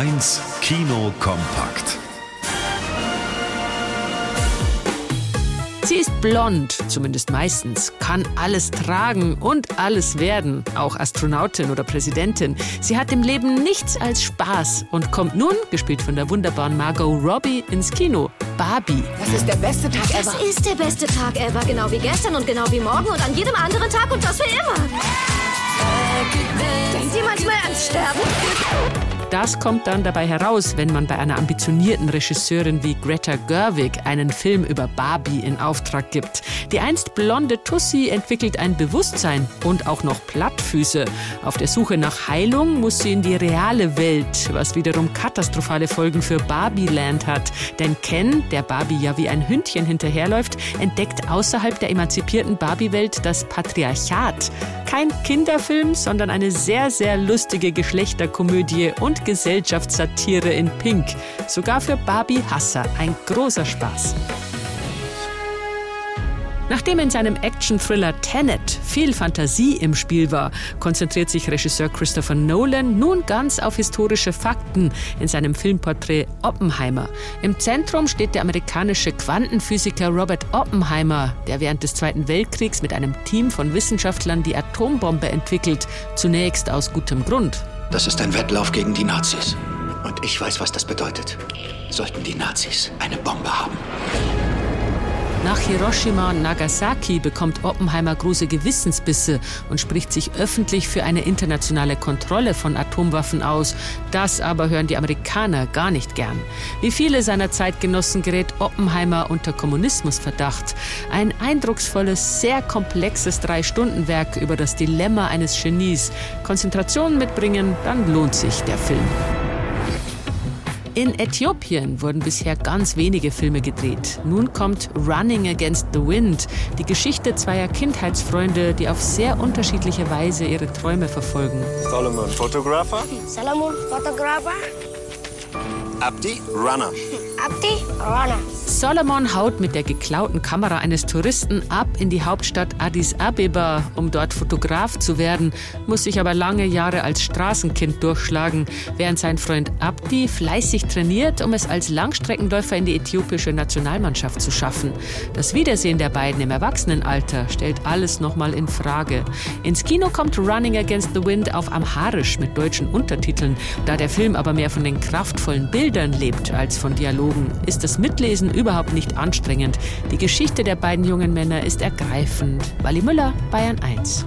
1 Kino kompakt. Sie ist blond, zumindest meistens, kann alles tragen und alles werden, auch Astronautin oder Präsidentin. Sie hat im Leben nichts als Spaß und kommt nun, gespielt von der wunderbaren Margot Robbie, ins Kino. Barbie. Das ist der beste Tag ever. Das ist der beste Tag ever, genau wie gestern und genau wie morgen und an jedem anderen Tag und das für immer. Das kommt dann dabei heraus, wenn man bei einer ambitionierten Regisseurin wie Greta Gerwig einen Film über Barbie in Auftrag gibt. Die einst blonde Tussi entwickelt ein Bewusstsein und auch noch Plattfüße. Auf der Suche nach Heilung muss sie in die reale Welt, was wiederum katastrophale Folgen für Barbie-Land hat. Denn Ken, der Barbie ja wie ein Hündchen hinterherläuft, entdeckt außerhalb der emanzipierten Barbie-Welt das Patriarchat. Kein Kinderfilm, sondern eine sehr, sehr lustige Geschlechterkomödie und Gesellschaftssatire in Pink. Sogar für Barbie Hasser ein großer Spaß. Nachdem in seinem Action-Thriller Tenet viel Fantasie im Spiel war, konzentriert sich Regisseur Christopher Nolan nun ganz auf historische Fakten in seinem Filmporträt Oppenheimer. Im Zentrum steht der amerikanische Quantenphysiker Robert Oppenheimer, der während des Zweiten Weltkriegs mit einem Team von Wissenschaftlern die Atombombe entwickelt, zunächst aus gutem Grund. Das ist ein Wettlauf gegen die Nazis. Und ich weiß, was das bedeutet. Sollten die Nazis eine Bombe haben. Nach Hiroshima und Nagasaki bekommt Oppenheimer große Gewissensbisse und spricht sich öffentlich für eine internationale Kontrolle von Atomwaffen aus. Das aber hören die Amerikaner gar nicht gern. Wie viele seiner Zeitgenossen gerät Oppenheimer unter Kommunismusverdacht. Ein eindrucksvolles, sehr komplexes Drei-Stunden-Werk über das Dilemma eines Genies. Konzentration mitbringen, dann lohnt sich der Film. In Äthiopien wurden bisher ganz wenige Filme gedreht. Nun kommt Running Against the Wind, die Geschichte zweier Kindheitsfreunde, die auf sehr unterschiedliche Weise ihre Träume verfolgen. Solomon, Photographer. Salomon, Photographer. Abdi, Runner. Abdi, Runner. Solomon haut mit der geklauten Kamera eines Touristen ab in die Hauptstadt Addis Abeba, um dort Fotograf zu werden, muss sich aber lange Jahre als Straßenkind durchschlagen, während sein Freund Abdi fleißig trainiert, um es als Langstreckenläufer in die äthiopische Nationalmannschaft zu schaffen. Das Wiedersehen der beiden im Erwachsenenalter stellt alles nochmal in Frage. Ins Kino kommt Running Against the Wind auf Amharisch mit deutschen Untertiteln. Da der Film aber mehr von den kraftvollen Bildern lebt als von Dialogen, ist das Mitlesen überhaupt nicht anstrengend. Die Geschichte der beiden jungen Männer ist ergreifend. Wally Müller, Bayern 1.